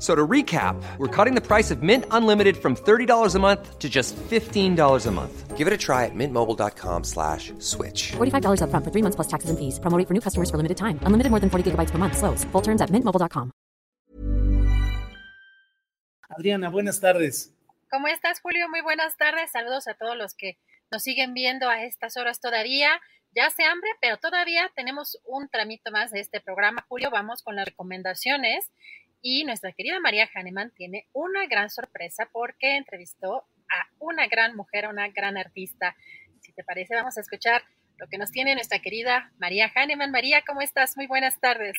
So to recap, we're cutting the price of Mint Unlimited from $30 a month to just $15 a month. Give it a try at mintmobile.com slash switch. $45 upfront for three months plus taxes and fees. Promo rate for new customers for limited time. Unlimited more than 40 gigabytes per month. Slows. Full terms at mintmobile.com. Adriana, buenas tardes. ¿Cómo estás, Julio? Muy buenas tardes. Saludos a todos los que nos siguen viendo a estas horas todavía. Ya hace hambre, pero todavía tenemos un tramito más de este programa. Julio, vamos con las recomendaciones. Y nuestra querida María Hahnemann tiene una gran sorpresa porque entrevistó a una gran mujer, a una gran artista. Si te parece, vamos a escuchar lo que nos tiene nuestra querida María Hahnemann. María, ¿cómo estás? Muy buenas tardes.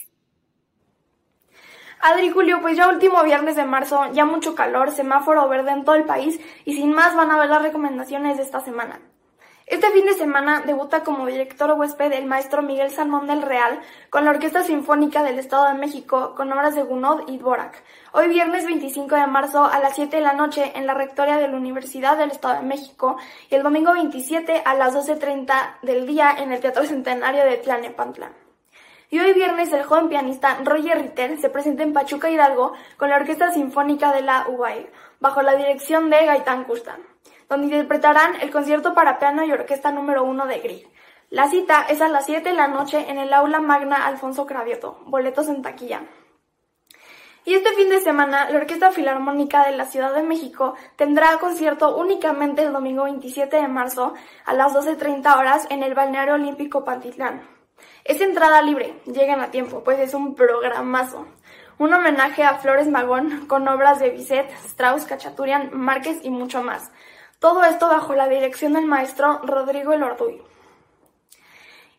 Adri Julio, pues ya último viernes de marzo, ya mucho calor, semáforo verde en todo el país y sin más van a ver las recomendaciones de esta semana. Este fin de semana debuta como director huésped el maestro Miguel Salmón del Real con la Orquesta Sinfónica del Estado de México con obras de Gounod y Dvorak. Hoy viernes 25 de marzo a las 7 de la noche en la Rectoría de la Universidad del Estado de México y el domingo 27 a las 12.30 del día en el Teatro Centenario de Tlalnepantla. Y hoy viernes el joven pianista Roger Ritter se presenta en Pachuca Hidalgo con la Orquesta Sinfónica de la UBAI, bajo la dirección de Gaitán Custan donde interpretarán el concierto para piano y orquesta número uno de Grieg. La cita es a las 7 de la noche en el aula magna Alfonso Cravioto, boletos en taquilla. Y este fin de semana, la Orquesta Filarmónica de la Ciudad de México tendrá concierto únicamente el domingo 27 de marzo a las 12.30 horas en el Balneario Olímpico Pantitlán. Es entrada libre, lleguen a tiempo, pues es un programazo. Un homenaje a Flores Magón con obras de Bizet, Strauss, Cachaturian, Márquez y mucho más. Todo esto bajo la dirección del maestro Rodrigo Elorduy.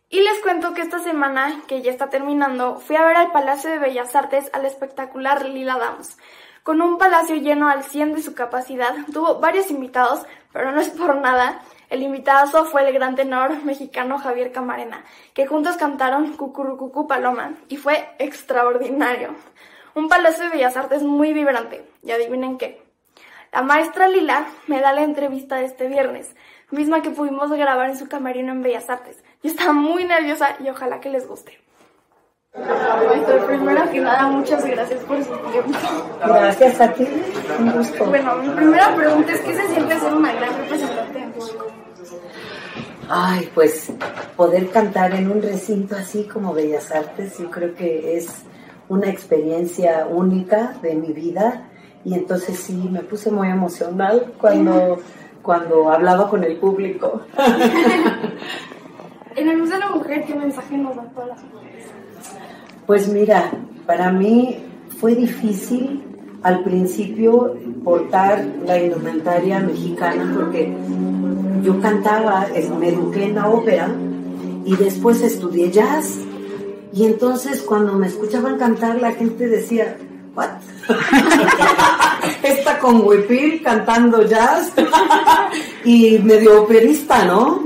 Y les cuento que esta semana, que ya está terminando, fui a ver al Palacio de Bellas Artes al espectacular Lila Downs. Con un palacio lleno al 100 de su capacidad, tuvo varios invitados, pero no es por nada. El invitado fue el gran tenor mexicano Javier Camarena, que juntos cantaron Cucurucucu Paloma, y fue extraordinario. Un Palacio de Bellas Artes muy vibrante, y adivinen qué, la maestra Lila me da la entrevista de este viernes, misma que pudimos grabar en su camerino en Bellas Artes. Yo estaba muy nerviosa y ojalá que les guste. Maestra, primero que nada, muchas gracias por su tiempo. Gracias a ti, un gusto. Bueno, mi primera pregunta es, ¿qué se siente ser una gran representante de México? Ay, pues poder cantar en un recinto así como Bellas Artes, yo creo que es una experiencia única de mi vida y entonces sí, me puse muy emocional cuando, cuando hablaba con el público. en el Museo de la Mujer, ¿qué mensaje nos dan todas las mujeres? Pues mira, para mí fue difícil al principio portar la indumentaria mexicana porque yo cantaba, me eduqué en la ópera y después estudié jazz. Y entonces cuando me escuchaban cantar la gente decía, ¿what? Está con huipil cantando jazz y medio operista, ¿no?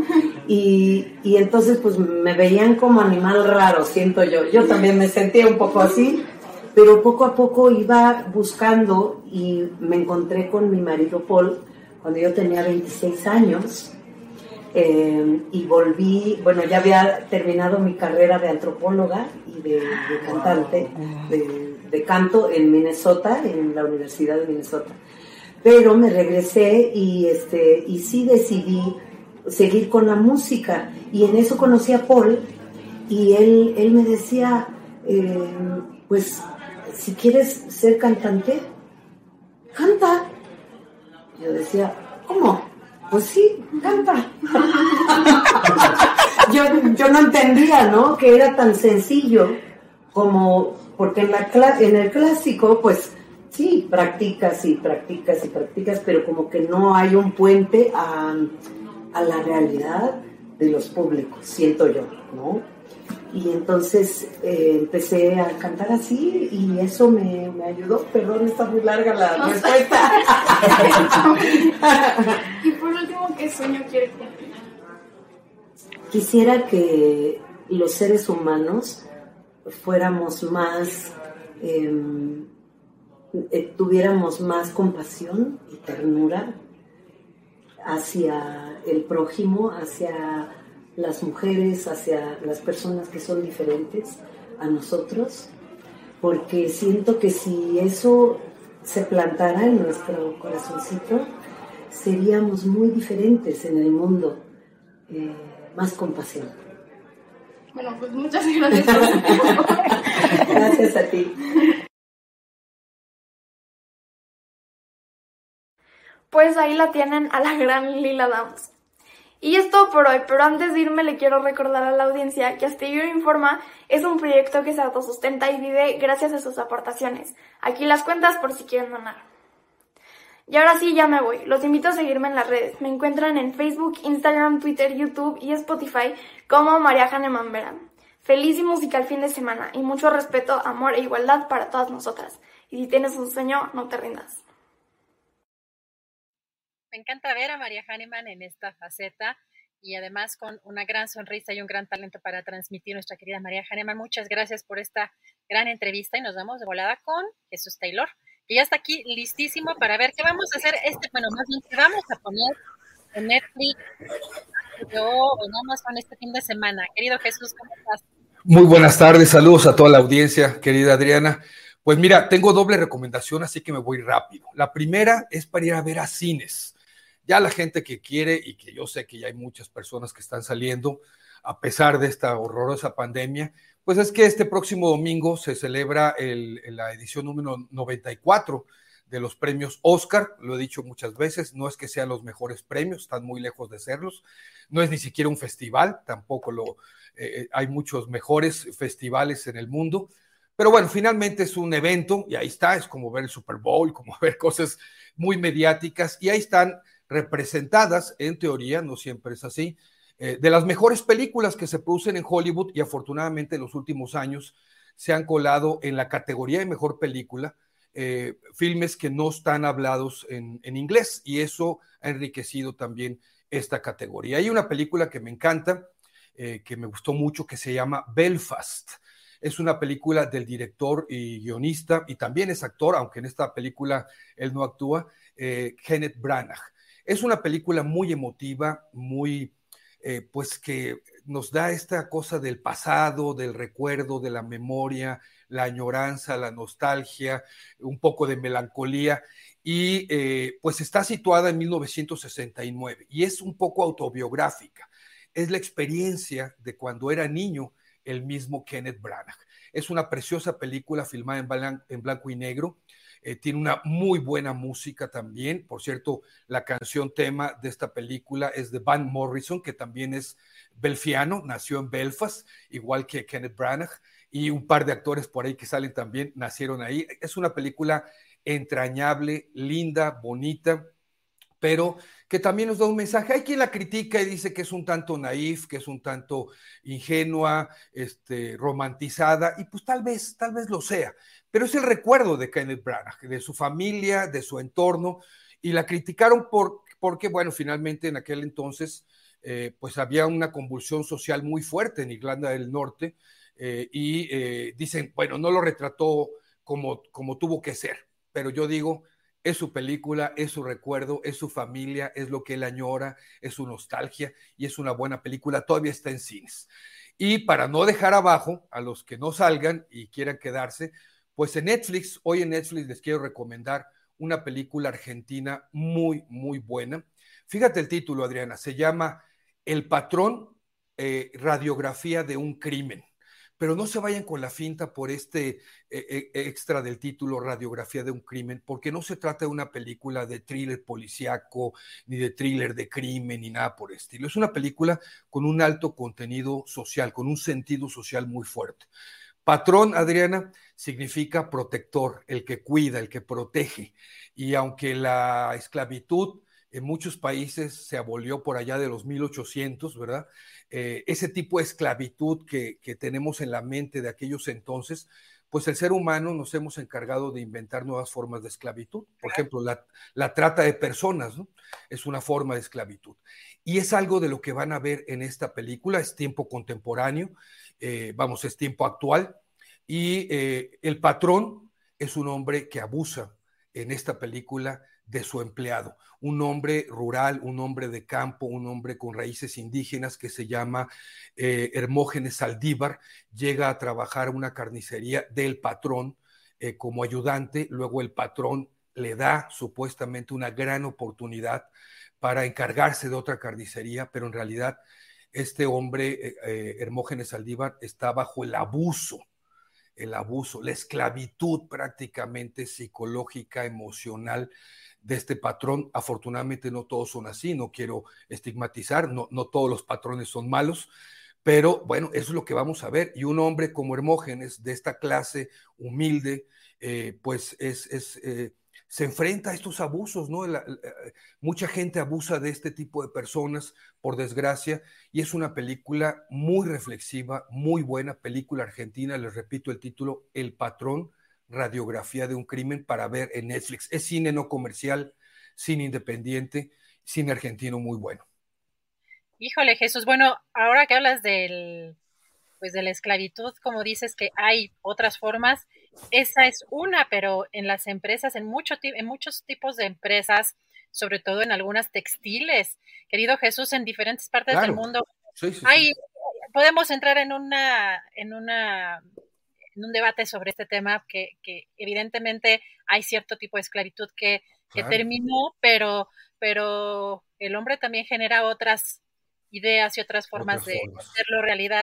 Y, y, entonces pues me veían como animal raro, siento yo. Yo también me sentía un poco así, pero poco a poco iba buscando y me encontré con mi marido Paul cuando yo tenía 26 años. Eh, y volví, bueno, ya había terminado mi carrera de antropóloga y de, de cantante, de de canto en Minnesota, en la Universidad de Minnesota. Pero me regresé y, este, y sí decidí seguir con la música. Y en eso conocí a Paul y él, él me decía, eh, pues si quieres ser cantante, canta. Yo decía, ¿cómo? Pues sí, canta. yo, yo no entendía, ¿no? Que era tan sencillo como, porque en, la, en el clásico, pues sí, practicas y practicas y practicas, pero como que no hay un puente a, a la realidad de los públicos, siento yo, ¿no? Y entonces eh, empecé a cantar así y eso me, me, ayudó. Perdón, está muy larga la respuesta. y por último, ¿qué sueño quiere cumplir? Quisiera que los seres humanos fuéramos más, em, eh, tuviéramos más compasión y ternura hacia el prójimo, hacia las mujeres, hacia las personas que son diferentes a nosotros, porque siento que si eso se plantara en nuestro corazoncito, seríamos muy diferentes en el mundo, eh, más compasión. Bueno, pues muchas gracias. gracias a ti. Pues ahí la tienen a la gran Lila Downs. Y es todo por hoy, pero antes de irme le quiero recordar a la audiencia que Astillero Informa es un proyecto que se autosustenta y vive gracias a sus aportaciones. Aquí las cuentas por si quieren donar. Y ahora sí, ya me voy. Los invito a seguirme en las redes. Me encuentran en Facebook, Instagram, Twitter, YouTube y Spotify como María Haneman Verán. Feliz y musical fin de semana y mucho respeto, amor e igualdad para todas nosotras. Y si tienes un sueño, no te rindas. Me encanta ver a María Hahnemann en esta faceta y además con una gran sonrisa y un gran talento para transmitir nuestra querida María Hahnemann. Muchas gracias por esta gran entrevista y nos vamos de volada con Jesús Taylor, que ya está aquí listísimo para ver qué vamos a hacer este, bueno, más bien qué vamos a poner en Netflix, yo en Amazon este fin de semana. Querido Jesús, ¿cómo estás? Muy buenas tardes, saludos a toda la audiencia, querida Adriana. Pues mira, tengo doble recomendación, así que me voy rápido. La primera es para ir a ver a cines ya la gente que quiere, y que yo sé que ya hay muchas personas que están saliendo, a pesar de esta horrorosa pandemia, pues es que este próximo domingo se celebra la edición número 94 de los premios Oscar, lo he dicho muchas veces, no es que sean los mejores premios, están muy lejos de serlos, no es ni siquiera un festival, tampoco lo, eh, eh, hay muchos mejores festivales en el mundo, pero bueno, finalmente es un evento y ahí está, es como ver el Super Bowl, como ver cosas muy mediáticas y ahí están representadas, en teoría, no siempre es así, eh, de las mejores películas que se producen en Hollywood y afortunadamente en los últimos años se han colado en la categoría de mejor película eh, filmes que no están hablados en, inglés y eso ha enriquecido también esta categoría. Hay una película que me encanta, eh, que me gustó mucho, que se llama Belfast. Es una película del director y guionista, y también es actor, aunque en esta película él no actúa, Kenneth Branagh. Es una película muy emotiva, muy, eh, pues que nos da esta cosa del pasado, del recuerdo, de la memoria, la añoranza, la nostalgia, un poco de melancolía, y eh, pues está situada en 1969 y es un poco autobiográfica. Es la experiencia de cuando era niño el mismo Kenneth Branagh. Es una preciosa película filmada en blanco y negro eh, tiene una muy buena música también. Por cierto, la canción tema de esta película es de Van Morrison, que también es belfiano, nació en Belfast, igual que Kenneth Branagh, y un par de actores por ahí que salen también nacieron ahí. Es una película entrañable, linda, bonita, pero que también nos da un mensaje. Hay quien la critica y dice que es un tanto naif, que es un tanto ingenua, este, romantizada, y pues tal vez, tal vez lo sea pero es el recuerdo de Kenneth Branagh, de su familia, de su entorno, y la criticaron por, porque, bueno, finalmente en aquel entonces, eh, pues había una convulsión social muy fuerte en Irlanda del Norte, eh, y eh, dicen, bueno, no lo retrató como, como tuvo que ser, pero yo digo, es su película, es su recuerdo, es su familia, es lo que él añora, es su nostalgia y es una buena película, todavía está en cines. Y para no dejar abajo a los que no salgan y quieran quedarse, pues en Netflix, hoy en Netflix les quiero recomendar una película argentina muy, muy buena. Fíjate el título, Adriana, se llama El patrón, eh, radiografía de un crimen. Pero no se vayan con la finta por este eh, eh, extra del título Radiografía de un crimen, porque no se trata de una película de thriller policíaco, ni de thriller de crimen, ni nada por el estilo. Es una película con un alto contenido social, con un sentido social muy fuerte. Patrón, Adriana, significa protector, el que cuida, el que protege. Y aunque la esclavitud en muchos países se abolió por allá de los 1800, ¿verdad? Eh, ese tipo de esclavitud que, tenemos en la mente de aquellos entonces, pues el ser humano nos hemos encargado de inventar nuevas formas de esclavitud. Por ejemplo, la, trata de personas, ¿no? Es una forma de esclavitud. Y es algo de lo que van a ver en esta película, es tiempo contemporáneo, eh, vamos, es tiempo actual, y eh, el patrón es un hombre que abusa en esta película de su empleado, un hombre rural, un hombre de campo, un hombre con raíces indígenas que se llama eh, Hermógenes Saldívar, llega a trabajar una carnicería del patrón eh, como ayudante, luego el patrón le da supuestamente una gran oportunidad para encargarse de otra carnicería, pero en realidad este hombre, eh, Hermógenes Saldívar, está bajo el abuso el abuso, la esclavitud prácticamente psicológica, emocional de este patrón. Afortunadamente no todos son así, no quiero estigmatizar, no, todos los patrones son malos, pero bueno, eso es lo que vamos a ver. Y un hombre como Hermógenes, de esta clase humilde, eh, pues es, es eh, se enfrenta a estos abusos, ¿no? mucha gente abusa de este tipo de personas, por desgracia, y es una película muy reflexiva, muy buena, película argentina, les repito el título, El patrón, radiografía de un crimen para ver en Netflix. Es cine no comercial, cine independiente, cine argentino muy bueno. Híjole, Jesús, bueno, ahora que hablas del, pues de la esclavitud, como dices que hay otras formas, esa es una, pero en las empresas, en, mucho, en muchos tipos de empresas, sobre todo en algunas textiles, querido Jesús, en diferentes partes del mundo, hay, podemos entrar en una, en una en un debate sobre este tema que, que evidentemente hay cierto tipo de esclavitud que, que terminó, pero, pero el hombre también genera otras ideas y otras formas de hacerlo realidad.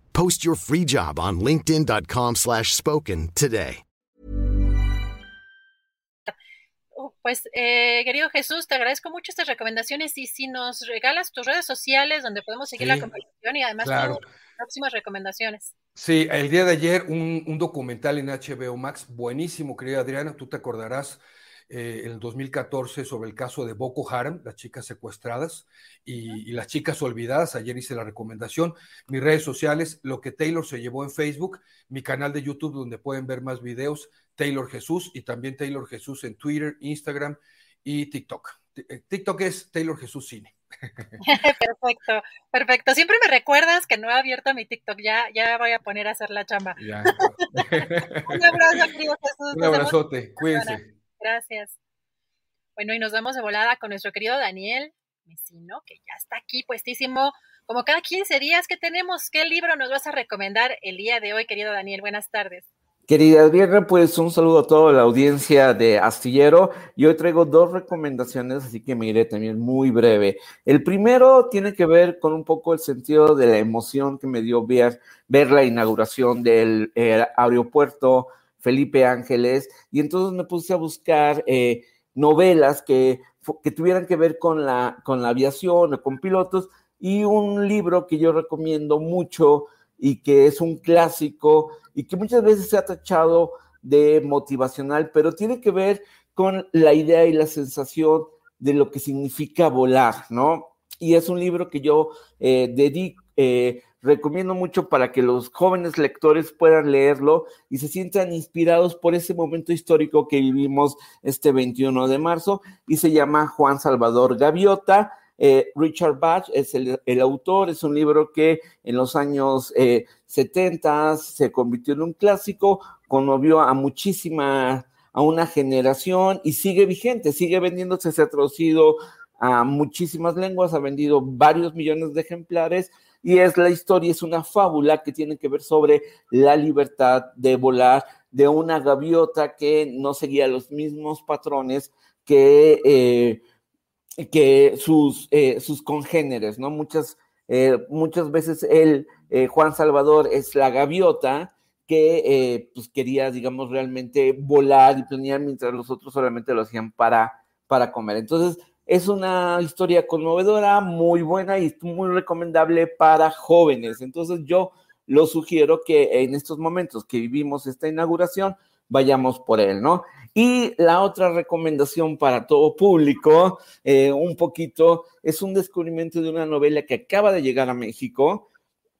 Post your free job on linkedin.com slash spoken today. Oh, pues, eh, querido Jesús, te agradezco mucho estas recomendaciones y si nos regalas tus redes sociales donde podemos seguir la conversación y además claro. tus próximas recomendaciones. Sí, el día de ayer un, un documental en HBO Max, buenísimo, querida Adriana, tú te acordarás eh, en el 2014 sobre el caso de Boko Haram, las chicas secuestradas y, las chicas olvidadas. Ayer hice la recomendación. Mis redes sociales, lo que Taylor se llevó en Facebook, mi canal de YouTube donde pueden ver más videos, Taylor Jesús y también Taylor Jesús en Twitter, Instagram y TikTok. Eh, TikTok es Taylor Jesús Cine. perfecto, perfecto. Siempre me recuerdas que no he abierto mi TikTok. Ya, ya voy a poner a hacer la chamba. Un abrazo, querido Jesús. Un abrazote, cuídense. Gracias. Bueno, y nos vamos de volada con nuestro querido Daniel que ya está aquí puestísimo. Como cada 15 días que tenemos, ¿qué libro nos vas a recomendar el día de hoy, querido Daniel? Buenas tardes. Querida Adriana, pues un saludo a toda la audiencia de Astillero. Y hoy traigo dos recomendaciones, así que me iré también muy breve. El primero tiene que ver con un poco el sentido de la emoción que me dio ver, ver la inauguración del eh, aeropuerto Felipe Ángeles, y entonces me puse a buscar eh, novelas que, que, tuvieran que ver con la, con la aviación o con pilotos, y un libro que yo recomiendo mucho y que es un clásico y que muchas veces se ha tachado de motivacional, pero tiene que ver con la idea y la sensación de lo que significa volar, ¿no? Y es un libro que yo eh, dedico, eh, recomiendo mucho para que los jóvenes lectores puedan leerlo y se sientan inspirados por ese momento histórico que vivimos este 21 de marzo y se llama Juan Salvador Gaviota. Eh, Richard Bach es el, autor, es un libro que en los años 70 se convirtió en un clásico, conmovió a muchísima, a una generación y sigue vigente, sigue vendiéndose, se ha traducido a muchísimas lenguas, ha vendido varios millones de ejemplares y es la historia, es una fábula que tiene que ver sobre la libertad de volar de una gaviota que no seguía los mismos patrones que, eh, que sus, eh, sus congéneres, ¿no? Muchas, eh, muchas veces él, Juan Salvador, es la gaviota que pues quería, digamos, realmente volar y planear mientras los otros solamente lo hacían para, para comer. Entonces, es una historia conmovedora, muy buena y muy recomendable para jóvenes. Entonces yo lo sugiero que en estos momentos que vivimos esta inauguración, vayamos por él, ¿no? Y la otra recomendación para todo público, eh, un poquito, es un descubrimiento de una novela que acaba de llegar a México,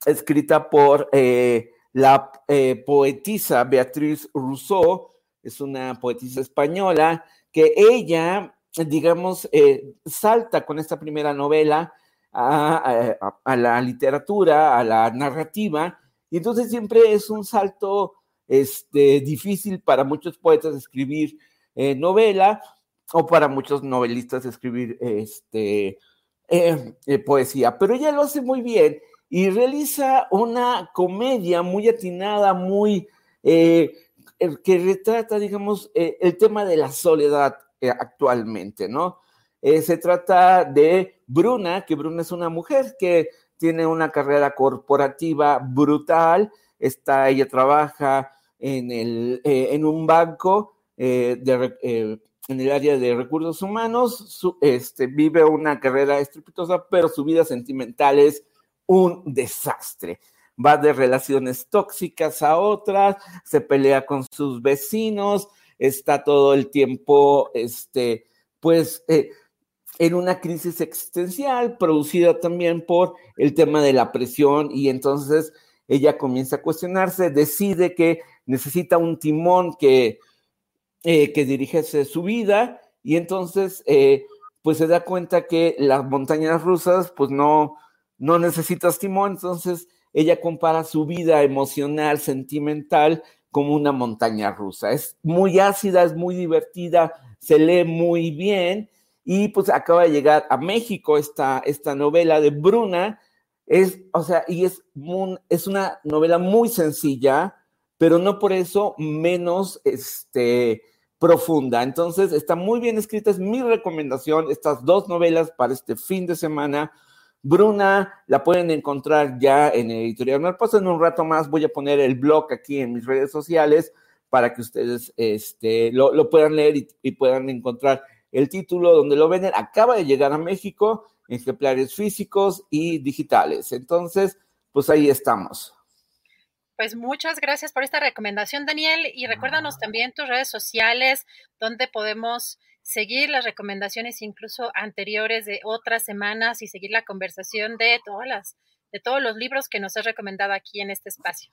escrita por eh, la eh, poetisa Beatriz Rousseau, es una poetisa española, que ella digamos, eh, salta con esta primera novela a, la literatura, a la narrativa, y entonces siempre es un salto este, difícil para muchos poetas escribir eh, novela o para muchos novelistas escribir este, eh, poesía, pero ella lo hace muy bien y realiza una comedia muy atinada, muy... que retrata, digamos, el tema de la soledad eh, actualmente, ¿no? Eh, se trata de Bruna, que Bruna es una mujer que tiene una carrera corporativa brutal, está, ella trabaja en, el, eh, en un banco en el área de recursos humanos, este, vive una carrera estrepitosa, pero su vida sentimental es un desastre. Va de relaciones tóxicas a otras, se pelea con sus vecinos, está todo el tiempo, este, pues, eh, en una crisis existencial producida también por el tema de la presión y entonces ella comienza a cuestionarse, decide que necesita un timón que, eh, que dirigiese su vida y entonces eh, pues se da cuenta que las montañas rusas pues no, no timón, entonces ella compara su vida emocional, sentimental como una montaña rusa. Es muy ácida, es muy divertida, se lee muy bien y pues acaba de llegar a México esta, esta novela de Bruna. Es, o sea, y es, es una novela muy sencilla, pero no por eso menos este, profunda. Entonces, está muy bien escrita, es mi recomendación, estas dos novelas para este fin de semana. Bruna la pueden encontrar ya en Editorial Marposa. En un rato más voy a poner el blog aquí en mis redes sociales para que ustedes este, lo, puedan leer y, puedan encontrar el título donde lo venden. Acaba de llegar a México, ejemplares físicos y digitales. Entonces, pues ahí estamos. Pues muchas gracias por esta recomendación, Daniel. Y recuérdanos también tus redes sociales, donde podemos seguir las recomendaciones incluso anteriores de otras semanas y seguir la conversación de todas las de todos los libros que nos has recomendado aquí en este espacio.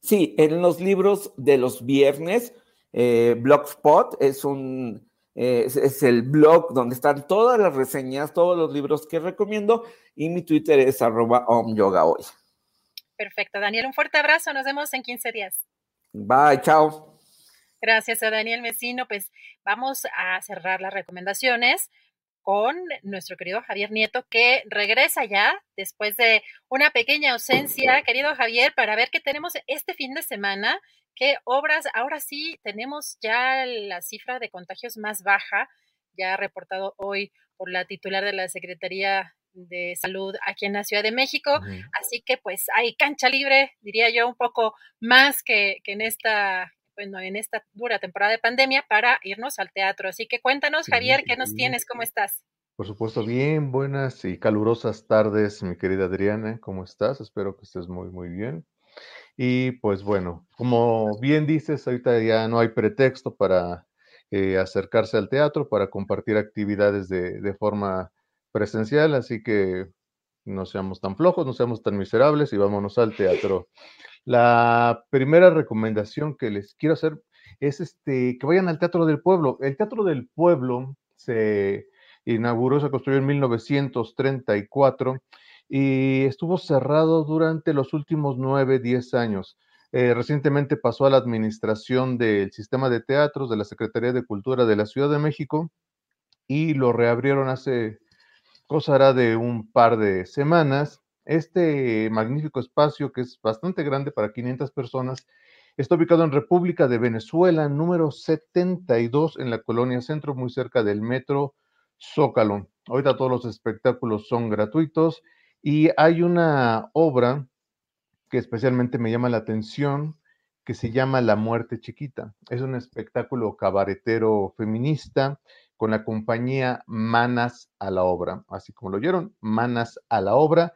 Sí, en los libros de los viernes, eh, Blogspot es un eh, es, el blog donde están todas las reseñas, todos los libros que recomiendo y mi Twitter es arroba hoy. Perfecto, Daniel, un fuerte abrazo, nos vemos en 15 días. Bye, chao. Gracias a Daniel Mesino. Pues vamos a cerrar las recomendaciones con nuestro querido Javier Nieto, que regresa ya después de una pequeña ausencia. Querido Javier, para ver qué tenemos este fin de semana, qué obras, ahora sí tenemos ya la cifra de contagios más baja, ya reportado hoy por la titular de la Secretaría de Salud aquí en la Ciudad de México. Así que pues hay cancha libre, diría yo, un poco más que, que en esta en esta dura temporada de pandemia para irnos al teatro. Así que cuéntanos, Javier, ¿qué nos tienes? ¿Cómo estás? Por supuesto, bien, buenas y calurosas tardes, mi querida Adriana, ¿cómo estás? Espero que estés muy, muy bien. Y pues bueno, como bien dices, ahorita ya no hay pretexto para eh, acercarse al teatro, para compartir actividades de, de forma presencial, así que no seamos tan flojos, no seamos tan miserables y vámonos al teatro. La primera recomendación que les quiero hacer es este, que vayan al Teatro del Pueblo. El Teatro del Pueblo se inauguró, se construyó en 1934 y estuvo cerrado durante los últimos nueve, diez años. Eh, recientemente pasó a la administración del sistema de teatros de la Secretaría de Cultura de la Ciudad de México y lo reabrieron hace cosa de un par de semanas. Este magnífico espacio, que es bastante grande para 500 personas, está ubicado en República de Venezuela, número 72, en la colonia Centro, muy cerca del metro Zócalo. Ahorita todos los espectáculos son gratuitos y hay una obra que especialmente me llama la atención, que se llama La Muerte Chiquita. Es un espectáculo cabaretero feminista con la compañía Manas a la Obra. Así como lo oyeron, Manas a la Obra.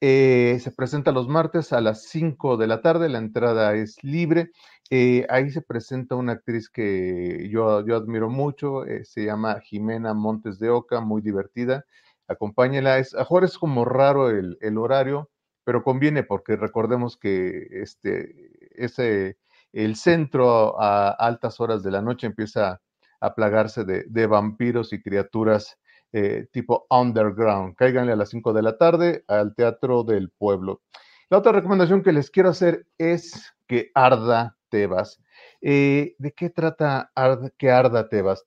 Eh, se presenta los martes a las 5 de la tarde, la entrada es libre. Eh, ahí se presenta una actriz que yo, yo admiro mucho, eh, se llama Jimena Montes de Oca, muy divertida. Acompáñela. Es, a es como raro el, el, horario, pero conviene porque recordemos que este, ese, el centro a, altas horas de la noche empieza a plagarse de, vampiros y criaturas eh, tipo underground. Cáiganle a las 5 de la tarde al Teatro del Pueblo. La otra recomendación que les quiero hacer es que arda Tebas. Eh, ¿De qué trata que arda Tebas?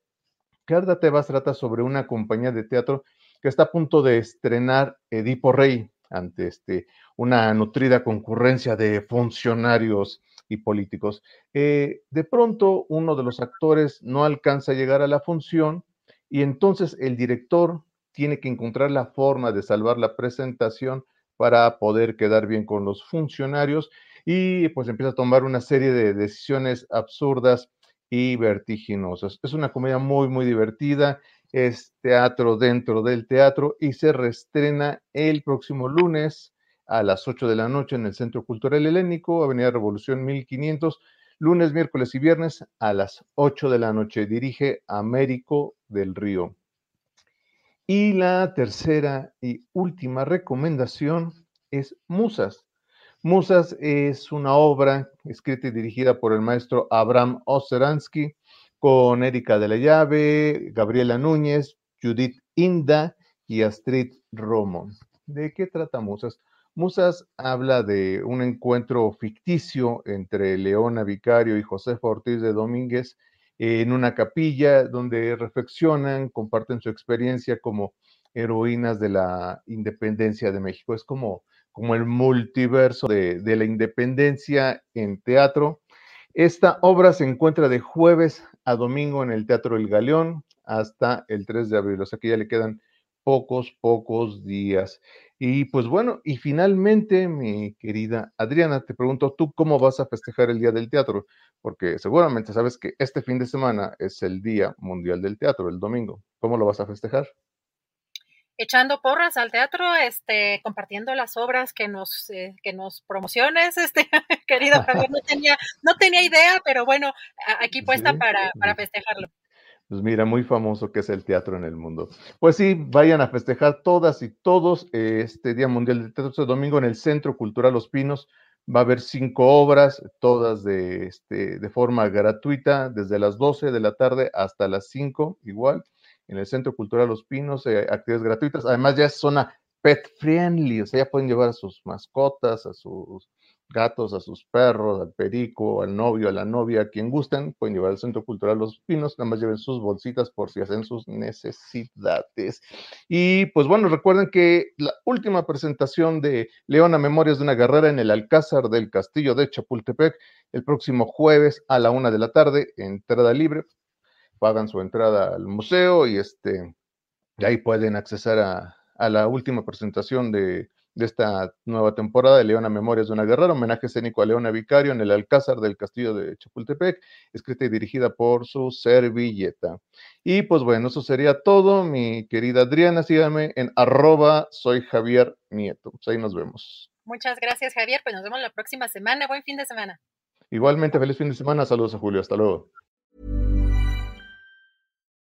Que arda Tebas trata sobre una compañía de teatro que está a punto de estrenar Edipo Rey ante este, una nutrida concurrencia de funcionarios y políticos. Eh, de pronto uno de los actores no alcanza a llegar a la función y entonces el director tiene que encontrar la forma de salvar la presentación para poder quedar bien con los funcionarios y pues empieza a tomar una serie de decisiones absurdas y vertiginosas. Es una comedia muy, muy divertida, es teatro dentro del teatro y se reestrena el próximo lunes a las 8 de la noche en el Centro Cultural Helénico, Avenida Revolución 1500, lunes, miércoles y viernes a las 8 de la noche. Dirige Américo del Río. Y la tercera y última recomendación es Musas. Musas es una obra escrita y dirigida por el maestro Abraham Oseransky con Erika de la Llave, Gabriela Núñez, Judith Inda y Astrid Romo. ¿De qué trata Musas? Musas habla de un encuentro ficticio entre Leona Vicario y José Ortiz de Domínguez en una capilla donde reflexionan, comparten su experiencia como heroínas de la independencia de México. Es como, como el multiverso de, de la independencia en teatro. Esta obra se encuentra de jueves a domingo en el Teatro El Galeón hasta el 3 de abril, o sea que ya le quedan pocos, pocos días. Y pues bueno, y finalmente, mi querida Adriana, te pregunto, ¿tú cómo vas a festejar el Día del Teatro? Porque seguramente sabes que este fin de semana es el Día Mundial del Teatro, el domingo. ¿Cómo lo vas a festejar? echando porras al teatro, este, compartiendo las obras que nos, eh, que nos promociones, este, querido Javier, no tenía, no tenía idea, pero bueno, aquí puesta para, para festejarlo. Pues mira, muy famoso que es el teatro en el mundo. Pues sí, vayan a festejar todas y todos este Día Mundial del Teatro este domingo en el Centro Cultural Los Pinos. Va a haber cinco obras, todas de, este, de forma gratuita, desde las 12 de la tarde hasta las 5, igual, en el Centro Cultural Los Pinos, eh, actividades gratuitas. Además, ya es zona pet friendly, o sea, ya pueden llevar a sus mascotas, a sus gatos, a sus perros, al perico, al novio, a la novia, a quien gusten, pueden llevar al Centro Cultural Los Pinos, nada más lleven sus bolsitas por si hacen sus necesidades. Y pues bueno, recuerden que la última presentación de Leona Memorias de una Guerrera en el Alcázar del Castillo de Chapultepec, el próximo jueves a la una de la tarde, entrada libre, pagan su entrada al museo y este, y ahí pueden accesar a, a la última presentación de de esta nueva temporada de Leona Memorias de una Guerrera, homenaje escénico a Leona Vicario en el Alcázar del Castillo de Chapultepec, escrita y dirigida por su servilleta. Y pues bueno, eso sería todo, mi querida Adriana, síganme en arroba soy Javier Nieto. Pues ahí nos vemos. Muchas gracias, Javier. Pues nos vemos la próxima semana. Buen fin de semana. Igualmente, feliz fin de semana. Saludos a Julio. Hasta luego.